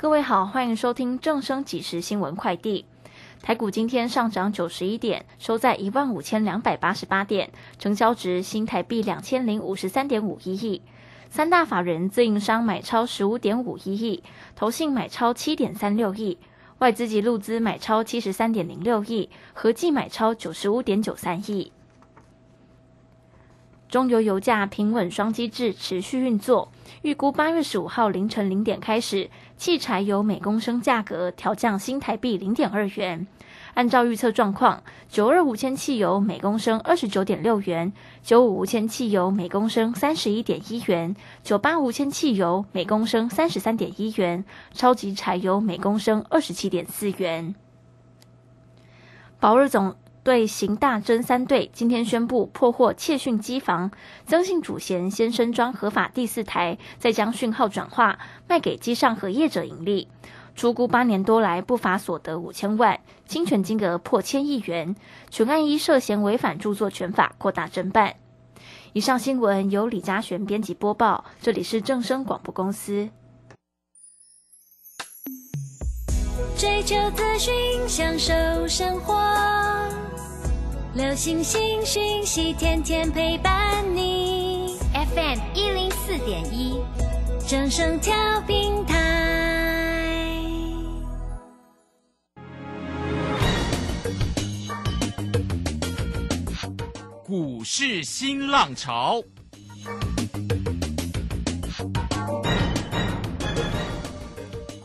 各位好，欢迎收听正声即时新闻快递。台股今天上涨九十一点，收在一万五千两百八十八点，成交值新台币两千零五十三点五一亿。三大法人自营商买超十五点五一亿，投信买超七点三六亿，外资及路资买超七十三点零六亿，合计买超九十五点九三亿。中油油价平稳双机制持续运作，预估八月十五号凌晨零点开始，汽柴油每公升价格调降新台币零点二元。按照预测状况，九二五千汽油每公升二十九点六元，九五五铅汽油每公升三十一点一元，九八五铅汽油每公升三十三点一元，超级柴油每公升二十七点四元。保日总。对刑大侦三队今天宣布破获窃讯机房，曾姓主嫌先身装合法第四台，再将讯号转化卖给机上和业者盈利，出估八年多来不法所得五千万，侵权金额破千亿元，全案依涉嫌违反著作权法扩大侦办。以上新闻由李嘉璇编辑播报，这里是正声广播公司。追求资讯，享受生活。流星星讯息，天天陪伴你。FM 一零四点一，正声调平台。股市新浪潮，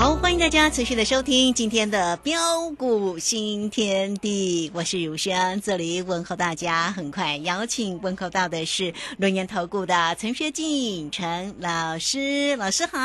欢迎大家持续的收听今天的标股新天地，我是如轩，这里问候大家。很快邀请问候到的是轮研投顾的陈学进陈老师，老师好。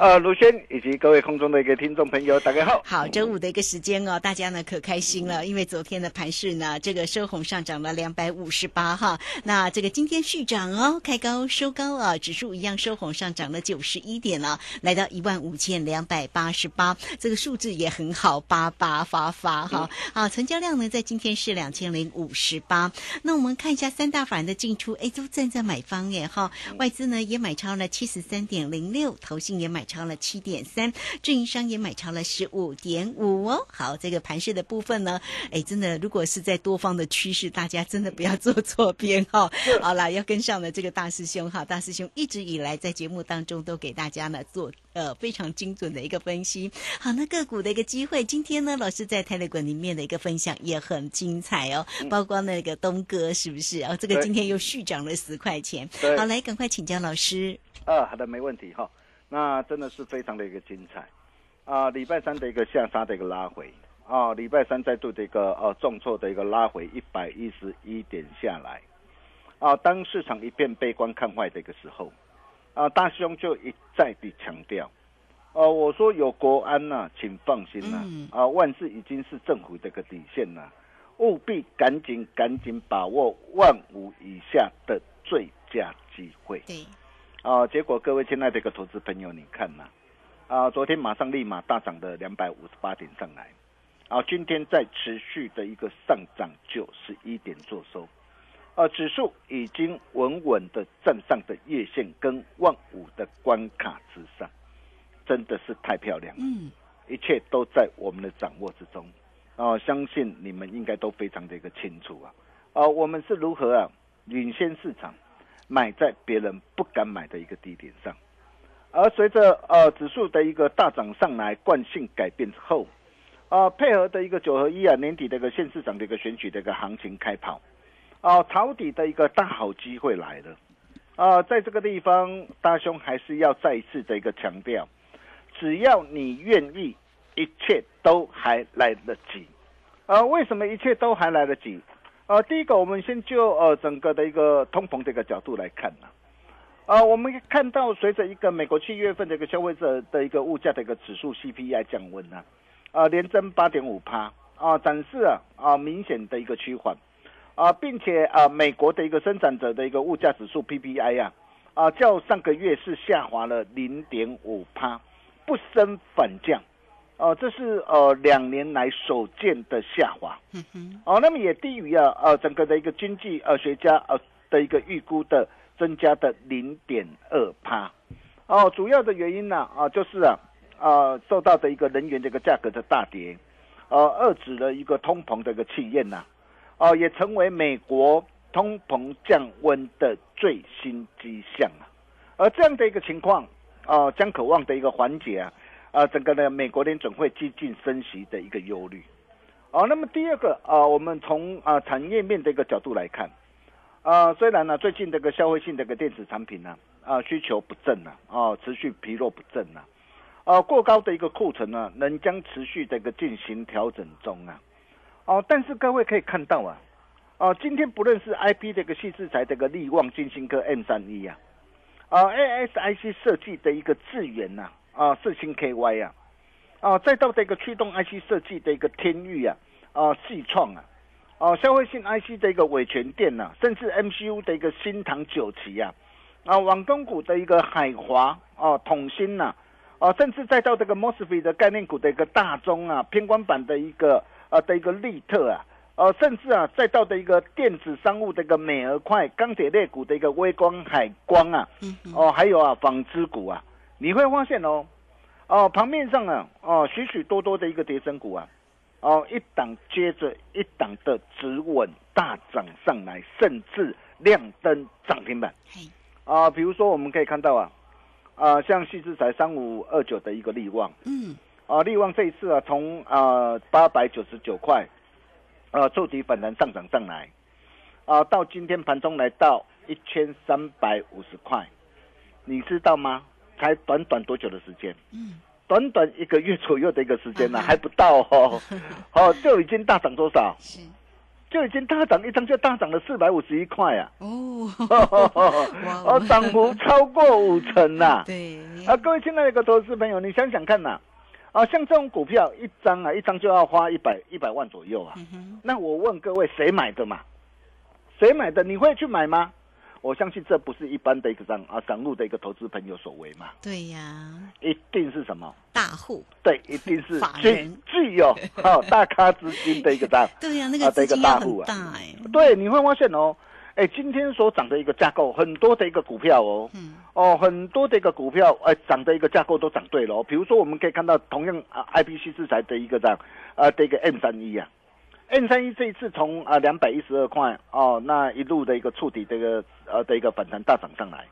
呃，如轩以及各位空中的一个听众朋友，大家好。好，周五的一个时间哦，大家呢可开心了，因为昨天的盘市呢，这个收红上涨了两百五十八哈，那这个今天续涨哦，开高收高啊，指数一样收红上涨了九十一点了，来到一万五千两百八。八十八，这个数字也很好，八八发发哈。好，成交量呢在今天是两千零五十八。那我们看一下三大法人的进出，哎，都站在买方耶哈。外资呢也买超了七十三点零六，投信也买超了七点三，运营商也买超了十五点五哦。好，这个盘势的部分呢，哎，真的如果是在多方的趋势，大家真的不要做错边哈。好啦，要跟上了这个大师兄哈，大师兄一直以来在节目当中都给大家呢做呃非常精准的一个分。析好，那个股的一个机会，今天呢，老师在泰勒馆里面的一个分享也很精彩哦，包括那个东哥是不是哦？这个今天又续涨了十块钱，好，来赶快请教老师。啊，好的，没问题哈。那真的是非常的一个精彩啊！礼拜三的一个下杀的一个拉回啊，礼拜三再度的一个呃重挫的一个拉回一百一十一点下来啊。当市场一片悲观看坏的一个时候啊，大兄就一再的强调。哦，我说有国安呐，请放心呐。啊，万事已经是政府的个底线呐，务必赶紧赶紧把握万五以下的最佳机会。对，啊，结果各位亲爱的一个投资朋友，你看呐，啊，昨天马上立马大涨的两百五十八点上来，啊，今天在持续的一个上涨九十一点做收，啊，指数已经稳稳的站上的月线跟万五的关卡之上。真的是太漂亮了，嗯，一切都在我们的掌握之中，啊，相信你们应该都非常的一个清楚啊，啊，我们是如何啊领先市场，买在别人不敢买的一个低点上，而随着呃指数的一个大涨上来，惯性改变之后，啊，配合的一个九合一啊年底的一个县市长的一个选举的一个行情开跑，啊，抄底的一个大好机会来了，啊，在这个地方，大兄还是要再一次的一个强调，只要你愿意，一切都还来得及。呃，为什么一切都还来得及？呃，第一个，我们先就呃整个的一个通膨这个角度来看呢、啊，我们看到随着一个美国七月份的一个消费者的一个物价的一个指数 CPI 降温呢、啊，连增八点五趴啊，展示啊啊明显的一个趋缓啊，并且啊美国的一个生产者的一个物价指数 PPI 呀啊较上个月是下滑了零点五趴，不升反降。哦、这是呃两年来首见的下滑。嗯哼，哦，那么也低于啊呃整个的一个经济呃学家呃的一个预估的增加的零点二趴。哦，主要的原因呢啊就是啊啊受到的一个能源这个价格的大跌，呃遏制了一个通膨的一个气焰呐，哦也成为美国通膨降温的最新迹象啊。而这样的一个情况啊将渴望的一个缓解啊啊整个呢美国联准会激进升息的一个忧虑。哦，那么第二个啊，我们从啊产业面的一个角度来看，啊，虽然呢最近这个消费性的一个电子产品呢啊需求不振呢，啊持续疲弱不振呢，啊过高的一个库存呢仍将持续的一个进行调整中啊，哦，但是各位可以看到啊，哦今天不论是 I P 这个细制裁这个力旺金星科 M 三一啊，啊 A S I C 设计的一个智源呐啊四星 K Y 啊。啊，再到这个驱动 IC 设计的一个天域啊，啊，细创啊，啊，消费性 IC 的一个伟全电呐、甚至 MCU 的一个新唐九旗啊，啊，网通股的一个海华啊，统芯呐、啊，甚至再到这个 MOSFET 的概念股的一个大中啊，偏光板的一个啊的一个利特啊，呃、甚至啊，再到的一个电子商务的一个美而快，钢铁类股的一个微光海光啊，哦，还有啊，纺织股啊，你会发现哦，哦，盘面上啊，哦，许许多多的一个跌升股啊，哦，一档接着一档的止稳大涨上来，甚至亮灯涨停板嘿，啊。比如说，我们可以看到啊，啊，像细制裁三五二九的一个利旺嗯，啊，利旺这一次啊，从啊八百九十九块啊触底反弹上涨上来啊，到今天盘中来到一千三百五十块，你知道吗？才短短多久的时间？嗯，短短一个月左右的一个时间呢、啊哈还不到哦，哦，就已经大涨多少？是，就已经大涨一张就大涨了四百五十一块啊！哦，哦，涨幅超过五成呐、对，啊，各位亲爱的一个投资朋友，你想想看呐、啊，像这种股票一张啊，一张就要花一百一百万左右啊。嗯，那我问各位，谁买的嘛？谁买的？你会去买吗？我相信这不是一般的一个散啊散户的一个投资朋友所为嘛，对呀，一定是什么？大户，对，一定是法具人具有 哦大咖资金的一个账。对呀，那啊的一个个资金大户啊很大哎，对，你会发现哦，哎，今天所涨的一个架构，很多的一个股票哦，嗯，哦，很多的一个股票，哎，涨的一个架构都涨对了、哦。比如说，我们可以看到同样啊，IPC 制裁的一个这样啊的一个 M 三一啊，M 三一这一次从啊两百一十二块哦，那一路的一个触底这个呃的一个反弹大涨上来，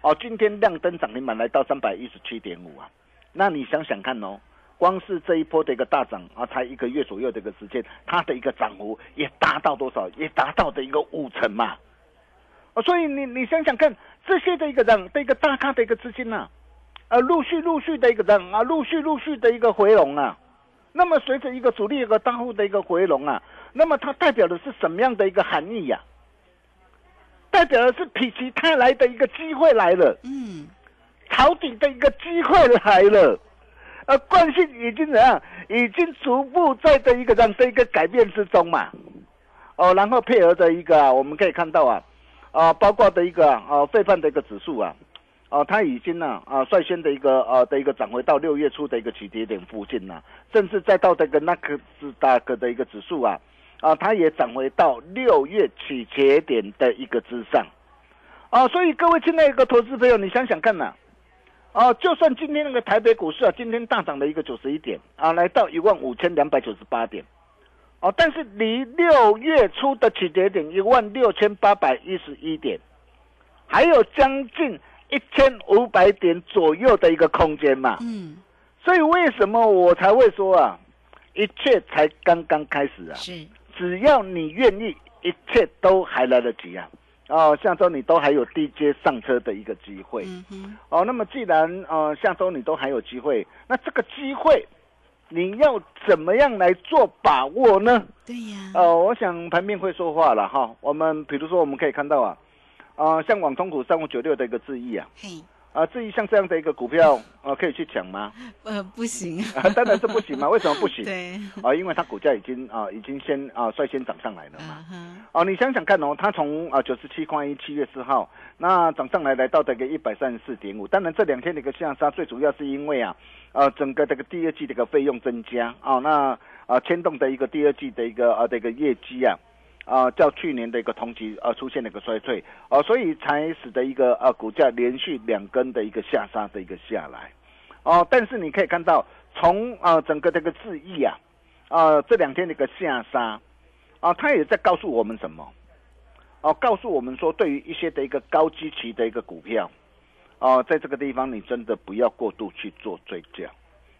哦，今天亮灯涨停板来到三百一十七点五啊，那你想想看哦。光是这一波的一个大涨啊，才一个月左右的一个时间，它的一个涨幅也达到多少？也达到的一个五成嘛。啊，所以你你想想看，这些的一个人的一个大咖的一个资金呐、呃，陆续陆续的一个人啊，陆续陆续的一个回笼啊。那么随着一个主力一个大户的一个回笼啊，那么它代表的是什么样的一个含义呀、代表的是否极泰来的一个机会来了。嗯，抄底的一个机会来了，呃，惯性已经怎样？已经逐步在的一个这样的一个改变之中嘛。哦，然后配合的一个啊，我们可以看到啊，啊，包括的一个啊，呃费半的一个指数啊，啊，它已经呢啊率先的一个呃的一个涨回到六月初的一个起跌点附近呐、甚至再到这个纳克斯达克的一个指数啊，啊，它也涨回到六月起跌点的一个之上。啊，所以各位亲爱一个投资朋友，你想想看呐、啊，就算今天那个台北股市啊，今天大涨了一个九十一点啊，来到一万五千两百九十八点，哦、但是离六月初的起跌点一万六千八百一十一点，还有将近一千五百点左右的一个空间嘛。嗯，所以为什么我才会说啊，一切才刚刚开始啊？是，只要你愿意，一切都还来得及啊！哦，下周你都还有低阶上车的一个机会。哦，那么既然呃下周你都还有机会，那这个机会你要怎么样来做把握呢？对呀，呃，我想盘面会说话了哈。我们比如说我们可以看到啊，啊、像网通股三五九六的一个字意啊，嘿，啊，至于像这样的一个股票，呃，可以去抢吗？呃，不行，啊，当然是不行嘛。为什么不行？对，啊，因为它股价已经啊，已经先啊率先涨上来了嘛。啊哈，哦，你想想看哦，它从啊九十七块一七月四号，那涨上来来到这个一百三十四点五。当然这两天的一个下杀，最主要是因为啊，呃，整个这个第二季的一个费用增加啊，那啊牵动的一个第二季的一个啊这个业绩啊。啊，较去年的一个同期啊出现了一个衰退啊、所以才使得一个呃股价连续两根的一个下杀的一个下来哦。但是你可以看到，从啊整个这个智易啊，啊这两天的一个下杀啊，它也在告诉我们什么？哦，告诉我们说，对于一些的一个高基期的一个股票，啊，在这个地方你真的不要过度去做追加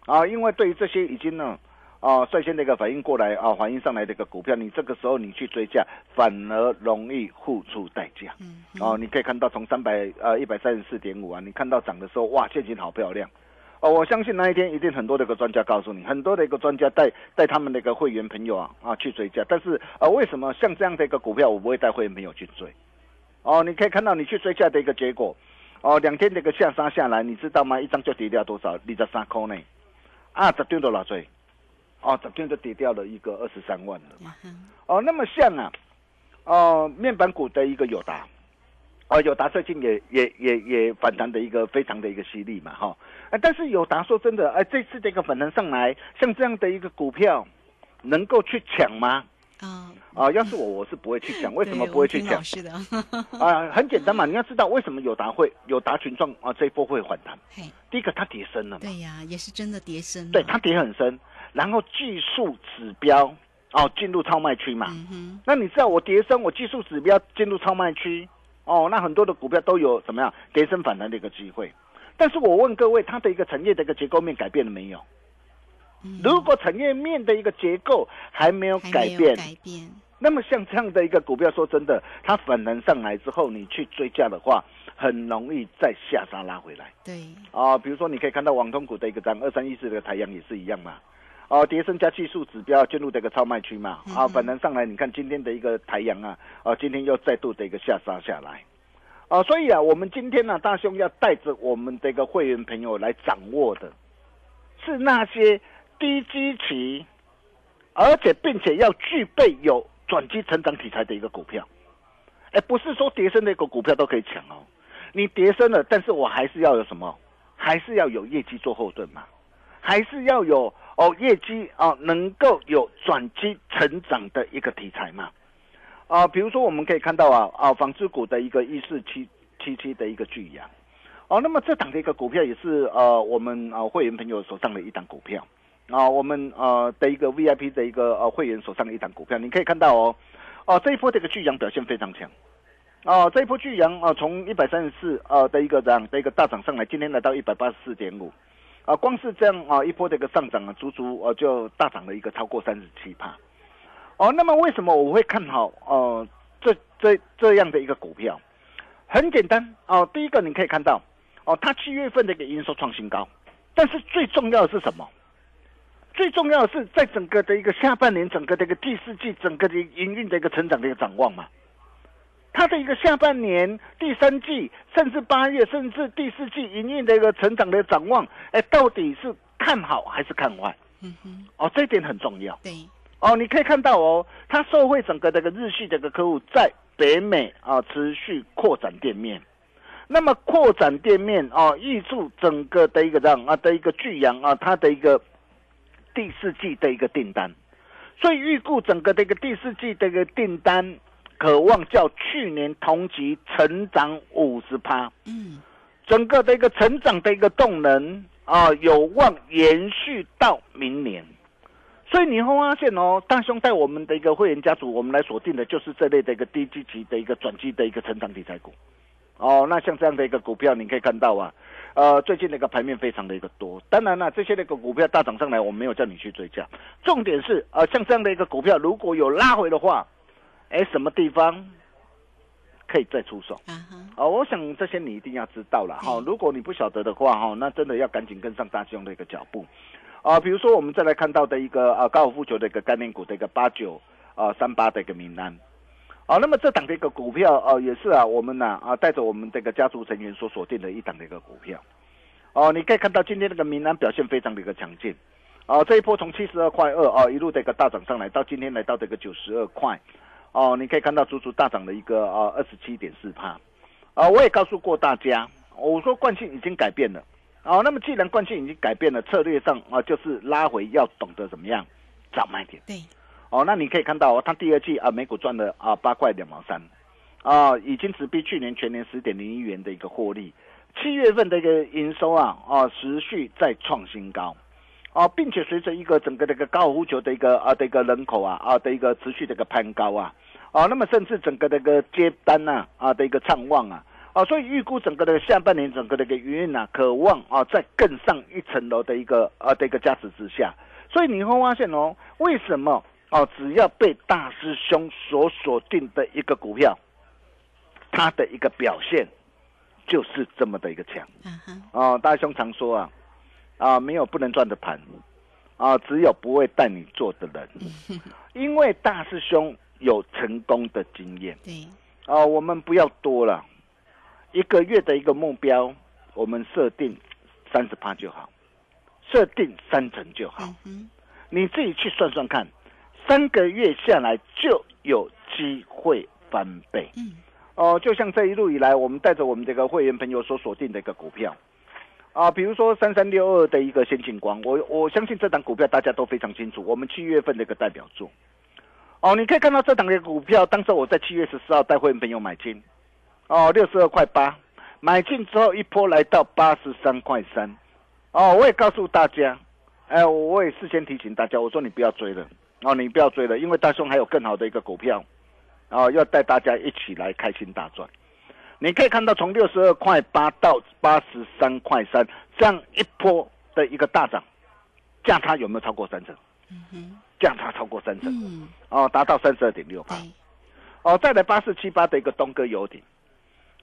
啊，因为对于这些已经呢。啊，率先的一个反应过来啊，反应上来的一个股票，你这个时候你去追价，反而容易付出代价。嗯，哦，你可以看到从三百呃一百三十四点五啊，你看到涨的时候，哇，现金好漂亮。哦，我相信那一天一定很多的一个专家告诉你，很多的一个专家带带他们的一个会员朋友啊啊去追价，但是呃为什么像这样的一个股票我不会带会员朋友去追？哦，你可以看到你去追价的一个结果，哦，两天的一个下杀下来，你知道吗？一张就跌掉多少？二十三块呢？啊，十点多少追？哦，昨天就跌掉了一个二十三万了嘛。哦，那么像啊，哦，面板股的一个友达，哦，友达最近也也也也反弹的一个非常的一个犀利嘛，哈、啊，但是友达说真的，哎、这次的一个反弹上来，像这样的一个股票，能够去抢吗？啊，啊，要是我，我是不会去抢。为什么不会去抢？是的，啊，很简单嘛，你要知道为什么友达会友达群众啊这一波会反弹。第一个，它跌深了嘛，对呀，也是真的跌深了，对，它跌很深，然后技术指标哦进入超卖区嘛。嗯，那你知道我跌升，我技术指标进入超卖区，哦，那很多的股票都有怎么样跌升反弹的一个机会。但是我问各位，它的一个产业的一个结构面改变了没有？嗯如果产业面的一个结构还没有改变，改变，那么像这样的一个股票，说真的，它反弹上来之后，你去追价的话，很容易再下杀拉回来。对，啊，比如说你可以看到网通股的一个涨二三一四的太阳也是一样嘛。哦，叠升加技术指标进入这个超卖区嘛，啊，反弹上来，你看今天的一个太阳啊，啊，今天又再度的一个下杀下来，啊，所以啊，我们今天呢、大兄要带着我们的一个会员朋友来掌握的，是那些低基期，而且并且要具备有转机成长题材的一个股票，哎，不是说叠升的一个股票都可以抢哦，你叠升了，但是我还是要有什么？还是要有业绩做后盾嘛，还是要有哦业绩啊能够有转机成长的一个题材嘛，啊，比如说我们可以看到啊啊纺织股的一个一四七七七的一个巨阳，哦，那么这档的一个股票也是呃我们啊会员朋友手上的一档股票。啊，我们呃的一个 VIP 的一个呃会员手上的一档股票，你可以看到哦，哦这一波这个巨阳表现非常强。哦，这一波巨阳啊，从一百三十四呃的一个涨的一个大涨上来，今天来到一百八十四点五，啊，光是这样啊一波的一个上涨啊，足足啊就大涨了一个超过三十七帕。哦，那么为什么我会看好哦、这这这样的一个股票？很简单哦，第一个你可以看到哦，它七月份的一个营收创新高，但是最重要的是什么？最重要的是在整个的一个下半年，整个的一个第四季，整个的营运的一个成长的一个展望嘛。它的一个下半年、第三季，甚至八月，甚至第四季营运的一个成长的展望，哎，到底是看好还是看坏？嗯哼，哦，这一点很重要。对，哦，你可以看到哦，它受惠整个这个日系这个客户在北美啊持续扩展店面，那么扩展店面啊，预祝整个的一个这样啊的一个巨阳啊，它的一个第四季的一个订单，所以预估整个的一个第四季的一个订单，渴望较去年同期成长五十趴。嗯，整个的一个成长的一个动能啊，有望延续到明年。所以你会发现哦，大兄带我们的一个会员家族，我们来锁定的就是这类的一个低基期的一个转机的一个成长题材股。哦，那像这样的一个股票，你可以看到啊，呃，最近的一个盘面非常的一个多。当然了，这些那个股票大涨上来，我没有叫你去追加。重点是，呃，像这样的一个股票，如果有拉回的话，哎，什么地方可以再出手？啊我想这些你一定要知道了哈、嗯如果你不晓得的话哈、那真的要赶紧跟上大兄的一个脚步。啊、比如说我们再来看到的一个啊高尔夫球的一个概念股的一个八九啊三八的一个名单。啊，那么这档的一个股票啊，也是啊，我们呢啊带着我们这个家族成员所锁定的一档的一个股票。哦、你可以看到今天这个名单表现非常的一个强劲。哦、这一波从七十二块二啊一路的一个大涨上来，到今天来到这个九十二块。哦，你可以看到足足大涨了一个啊二十七点四帕。啊，我也告诉过大家，我说惯性已经改变了。哦，那么既然惯性已经改变了，策略上啊就是拉回要懂得怎么样找买点。对，哦，那你可以看到、哦，它第二季啊，每股赚了啊八块两毛三，啊，已经直逼去年全年十点零一元的一个获利。七月份的一个营收啊，啊，持续在创新高，啊，并且随着一个整个这个高尔夫球的一个啊的一个人口啊啊的一个持续的一个攀高啊，啊，那么甚至整个这个接单呐啊的一个畅旺啊。啊，所以预估整个的下半年整个的一个营运啊，渴望啊再更上一层楼的一个啊的一个加持之下，所以你会发现哦，为什么哦只要被大师兄所锁定的一个股票，它的一个表现就是这么的一个强啊哈，哦。大师兄常说啊啊，没有不能赚的盘啊，只有不会带你做的人，因为大师兄有成功的经验。对，啊，我们不要多了，一个月的一个目标，我们设定三十趴就好，设定三成就好。嗯，你自己去算算看，三个月下来就有机会翻倍。嗯，哦，就像这一路以来，我们带着我们这个会员朋友所锁定的一个股票，啊，比如说三三六二的一个先进光，我我相信这档股票大家都非常清楚，我们七月份的一个代表作。哦，你可以看到这档的股票，当时我在七月十四号带会员朋友买进，哦，六十二块八，买进之后一波来到八十三块三，哦，我也告诉大家，哎，我也事先提醒大家，我说你不要追了，哦，你不要追了，因为大兄还有更好的一个股票，哦，要带大家一起来开心大赚。你可以看到从六十二块八到八十三块三，这样一波的一个大涨，价差有没有超过三成？嗯哼，价差超过三成，嗯，哦，达到三十二点六八。哦，再来八四七八的一个东哥游艇，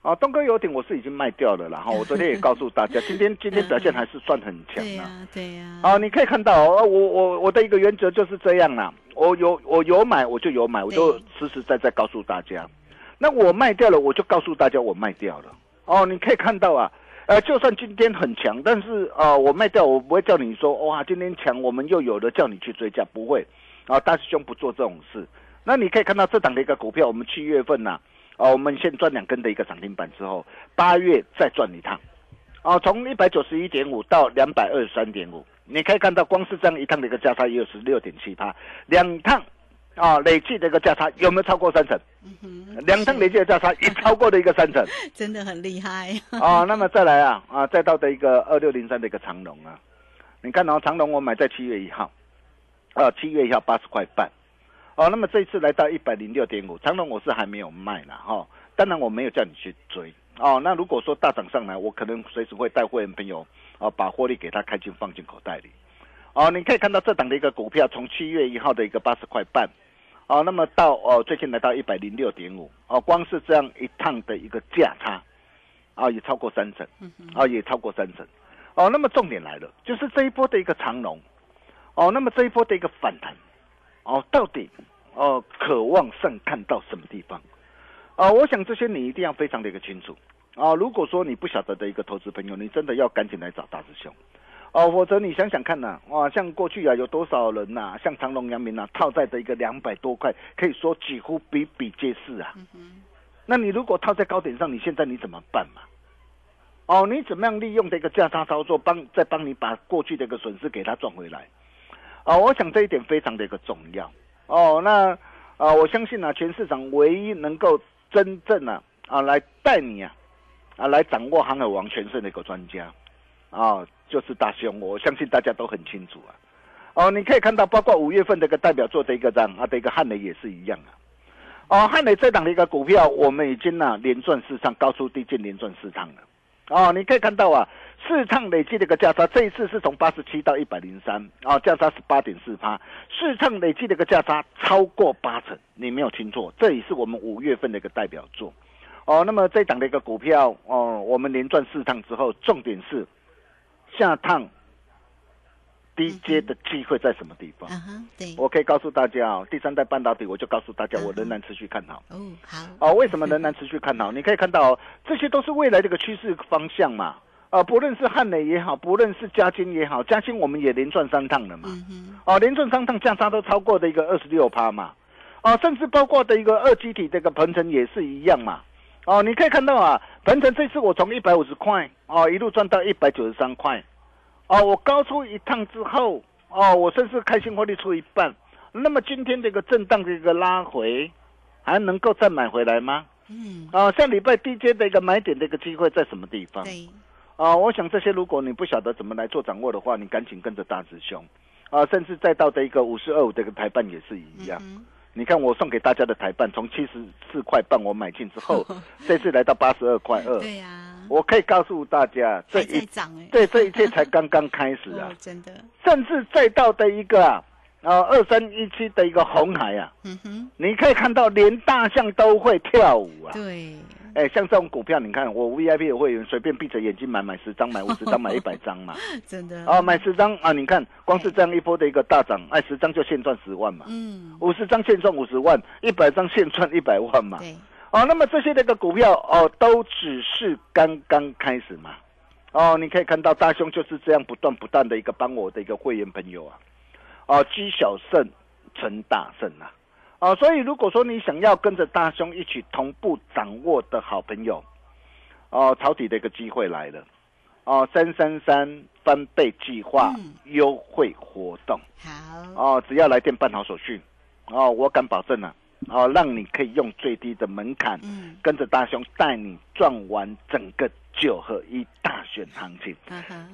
哦，东哥游艇我是已经卖掉了然后，我昨天也告诉大家，今天今天表现还是算很强的。对呀，对呀，啊，你可以看到哦，我我我的一个原则就是这样啦，我有我有买我就有买，我就实实在在告诉大家。那我卖掉了，我就告诉大家我卖掉了。哦，你可以看到啊，呃，就算今天很强，但是啊、我卖掉，我不会叫你说哇，今天强，我们又有了叫你去追加，不会。啊，大师兄不做这种事。那你可以看到这档的一个股票，我们七月份呐、啊，我们先赚两根的一个涨停板之后，八月再赚一趟。啊，从一百九十一点五到两百二十三点五，你可以看到光是这样一趟的一个价差也有十六点七八，两趟啊累计的一个价差有没有超过三成？两趟累计的价差也超过了一个三成 真的很厉害，啊。那么再来啊啊，再到的一个二六零三的一个长龙啊，你看哦，长龙我买在七月一号，啊，七月一号八十块半，哦，那么这一次来到一百零六点五，长龙我是还没有卖啦哈、当然我没有叫你去追哦。那如果说大涨上来，我可能随时会带会员朋友啊，把获利给他开进放进口袋里。哦，你可以看到这档的一个股票，从七月一号的一个八十块半，哦，那么到哦最近来到一百零六点五，哦，光是这样一趟的一个价差，啊，也超过三成，啊，也超过三成。哦，那么重点来了，就是这一波的一个长龙，哦，那么这一波的一个反弹，哦，到底哦渴望上看到什么地方？啊，我想这些你一定要非常的一个清楚啊。如果说你不晓得的一个投资朋友，你真的要赶紧来找大师兄。哦，否则你想想看呐、哇，像过去啊，有多少人呐、像长隆、阳明呐，套在的一个两百多块，可以说几乎比比皆是啊。那你如果套在高点上，你现在你怎么办嘛？哦，你怎么样利用这个价差操作，帮再帮你把过去的一个损失给它赚回来？啊、我想这一点非常的一个重要。哦，那啊、我相信啊，全市场唯一能够真正啊啊来带你啊啊来掌握航海王全胜的一个专家啊，就是大熊。我相信大家都很清楚啊。哦，你可以看到，包括五月份的一个代表作的一个涨啊的一个汉雷也是一样啊。哦，汉雷这档的一个股票，我们已经呢、连赚四趟，高出低进连赚四趟了。哦，你可以看到啊，市场累计的一个价差，这一次是从八十七到一百零三，哦，价差是八点四趴，市场累计的一个价差超过八成，你没有听错，这也是我们五月份的一个代表作。哦，那么这档的一个股票，哦，我们连赚四趟之后，重点是下趟低阶的机会在什么地方？啊哈，对，我可以告诉大家哦，第三代半导体，我就告诉大家，我仍然持续看好。哦，好，哦，为什么仍然持续看好？你可以看到、哦，这些都是未来这个趋势方向嘛。啊，不论是汉磊也好，不论是嘉金也好，嘉金我们也连赚三趟了嘛。哦，连赚三趟价差都超过的一个二十六趴嘛。哦，甚至包括的一个二基体这个鹏程也是一样嘛。哦，你可以看到啊，鹏程这次我从一百五十块哦一路赚到一百九十三块。哦，我高出一趟之后，哦，我甚至开心获利出一半。那么今天这个震荡的一个拉回，还能够再买回来吗？嗯，啊，像礼拜低阶的一个买点的一个机会在什么地方？对，啊，我想这些如果你不晓得怎么来做掌握的话，你赶紧跟着大师兄，啊，甚至再到的一个五十二五的一个台办也是一样。嗯你看我送给大家的台办，从七十四块半我买进之后，这次来到八十二块二，。对呀，我可以告诉大家，这一涨哎，对这一切才刚刚开始啊。哦，，真的，甚至再到的一个啊，呃二三一七的一个红海啊，嗯哼，你可以看到连大象都会跳舞啊。对，哎，像这种股票，你看我 VIP 的会员随便闭着眼睛买，买十张，买五十张，买一百张嘛。真的，哦，买十张啊！你看，光是这样一波的一个大涨，哎，十张就现赚十万嘛，嗯，五十张现赚五十万，一百张现赚一百万嘛。对，哦，那么这些的一个股票哦，都只是刚刚开始嘛。哦，你可以看到大兄就是这样不断不断的一个帮我的一个会员朋友啊，哦，积小胜成大胜啊。哦，所以如果说你想要跟着大兄一起同步掌握的好朋友，哦，抄底的一个机会来了。哦，三三三翻倍计划嗯优惠活动。好，哦，只要来电办好手续，哦，我敢保证啊，哦，让你可以用最低的门槛，嗯，跟着大兄带你赚完整个九合一大选行情。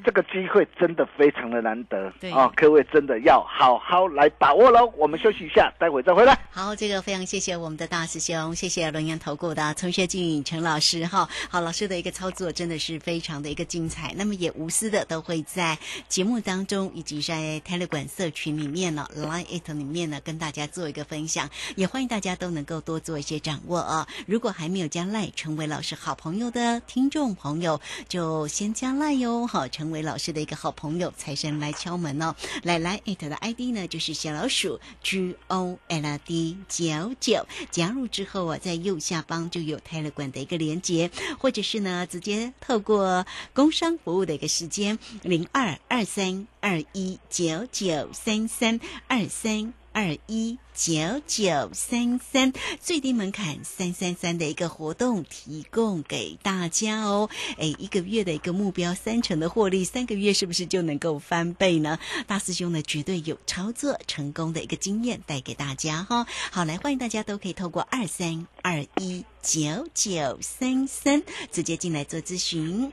这个机会真的非常的难得对啊、各位真的要好好来把握喽。我们休息一下，待会再回来。好，这个非常谢谢我们的大师兄，谢谢轮研投顾的陈学进陈老师哈。好，老师的一个操作真的是非常的一个精彩，那么也无私的都会在节目当中以及在 Telegram 社群里面呢，Line It 里面呢跟大家做一个分享，也欢迎大家都能够多做一些掌握啊。如果还没有加 Line 成为老师好朋友的听众朋友，朋友就先加 Line 哟，好，成为老师的一个好朋友，财神来敲门哦。来来艾特的 ID 呢就是小老鼠 G O L D 九九，加入之后啊，在右下方就有 Telegram 的一个连接，或者是呢直接透过工商服务的一个时间零二二三二一九九三三二三。二一九九三三，最低门槛三三三的一个活动提供给大家哦。哎，一个月的一个目标三成的获利，三个月是不是就能够翻倍呢？大师兄呢绝对有操作成功的一个经验带给大家哈。好，来欢迎大家都可以透过二三二一九九三三直接进来做咨询。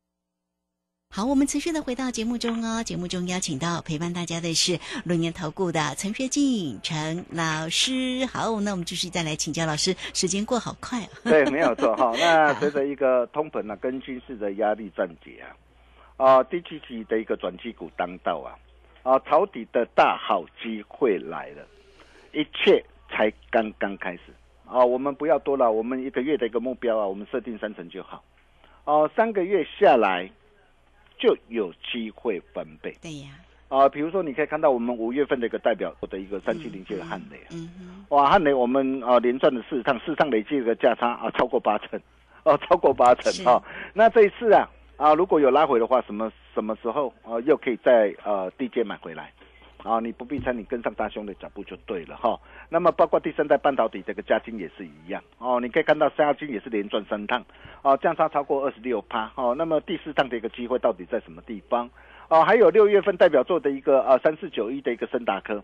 好，我们持续的回到节目中哦。节目中邀请到陪伴大家的是六年投顾的陈学进陈老师。好，那我们继续再来请教老师。时间过好快啊！对，没有错哈。那随着一个通膨啊跟军事的压力暂解啊，啊第七期的一个转机股当道啊，啊抄底的大好机会来了，一切才刚刚开始啊！我们不要多了，我们一个月的一个目标啊，我们设定三成就好。哦、三个月下来就有机会翻倍对呀，啊！比如说，你可以看到我们五月份的一个代表的一个三七零七的汉雷啊，嗯哼，哇，汉雷我们啊连赚了四趟，四趟累计的价差啊超过八成，哦超过八成哈啊。那这一次啊啊如果有拉回的话，什么什么时候啊又可以在呃低阶买回来？啊，你不必猜，你跟上大兄的脚步就对了哈。那么包括第三代半导体这个嘉金也是一样哦，你可以看到嘉金也是连赚三趟，哦，价差超过二十六趴哦。那么第四趟的一个机会到底在什么地方？哦，还有六月份代表作的一个呃三四九一的一个森达科，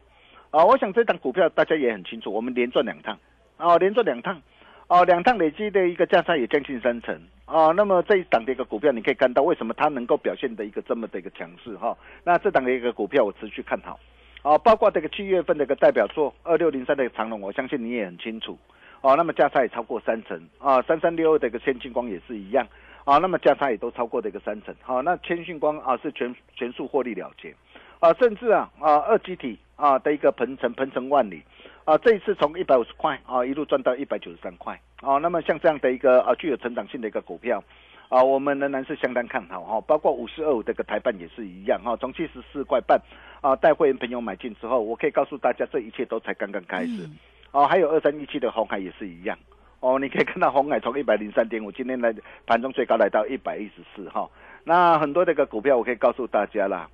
啊、我想这档股票大家也很清楚，我们连赚两趟，哦，连赚两趟，哦，两趟累积的一个价差也将近三成，哦，那么这一档的一个股票，你可以看到为什么它能够表现的一个这么的一个强势哈、那这档的一个股票我持续看好，哦，包括这个七月份的一个代表作二六零三的一个长龙，我相信你也很清楚，哦，那么价差也超过三成，啊，三三六二的一个先进光也是一样。啊，那么价差也都超过的一个三成，好、那千讯光啊是全全数获利了结，啊，甚至啊啊二基体啊的一个鹏程鹏程万里，啊这一次从一百五十块啊一路赚到一百九十三块，啊，那么像这样的一个啊具有成长性的一个股票，啊我们仍然是相当看好哈、包括五十二五这个台办也是一样哈、从七十四块半啊带会员朋友买进之后，我可以告诉大家这一切都才刚刚开始，哦，还有二三一七的红海也是一样。哦，你可以看到红海从一百零三点五，今天来盘中最高来到一百一十四哈。那很多这个股票，我可以告诉大家啦，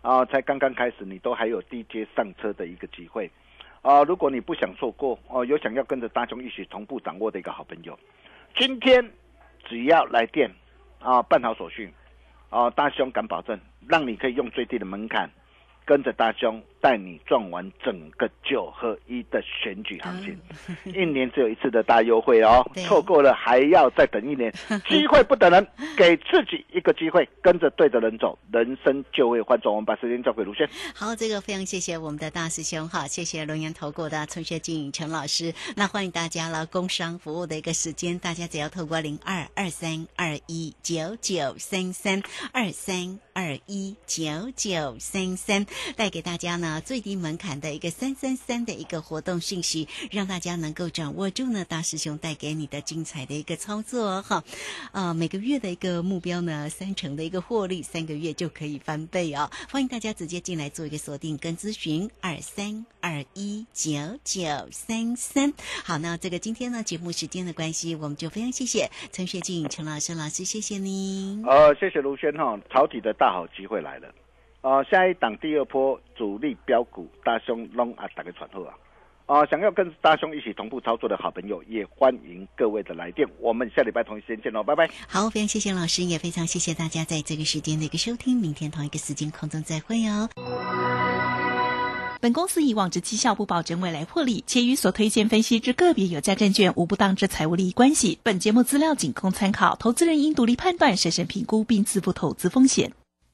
啊，才刚刚开始，你都还有低阶上车的一个机会啊。如果你不想错过哦，有想要跟着大兄一起同步掌握的一个好朋友，今天只要来电啊，办好手续啊，大兄敢保证，让你可以用最低的门槛。跟着大兄带你赚完整个九合一的选举行情，一年只有一次的大优惠哦，错过了还要再等一年，机会不等人，给自己一个机会，跟着对的人走，人生就会换转。我们把时间交给卢轩。好，这个非常谢谢我们的大师兄哈，谢谢龙岩投顾的陈学静陈老师。那欢迎大家了，工商服务的一个时间，大家只要透过零二二三二一九九三三二三二一九九三三，带给大家呢啊最低门槛的一个三三三的一个活动讯息，让大家能够掌握住呢大师兄带给你的精彩的一个操作哈。呃，每个月的一个目标呢，三成的一个获利，三个月就可以翻倍哦。欢迎大家直接进来做一个锁定跟咨询，二三二一九九三三。好，那这个今天呢节目时间的关系，我们就非常谢谢陈学静陈老师老师，谢谢您。呃，谢谢卢轩哈，抄底的大好机会来了。呃，下一档第二波主力标股，大兄龙啊，打个传后啊。啊、想要跟大兄一起同步操作的好朋友，也欢迎各位的来电。我们下礼拜同一时间见喽，拜拜。好，非常谢谢老师，也非常谢谢大家在这个时间的一个收听。明天同一个时间空中再会哦。本公司以往之绩效不保证未来获利，且与所推荐分析之个别有价证券无不当之财务利益关系。本节目资料仅供参考，投资人应独立判断、审慎评估并自负投资风险。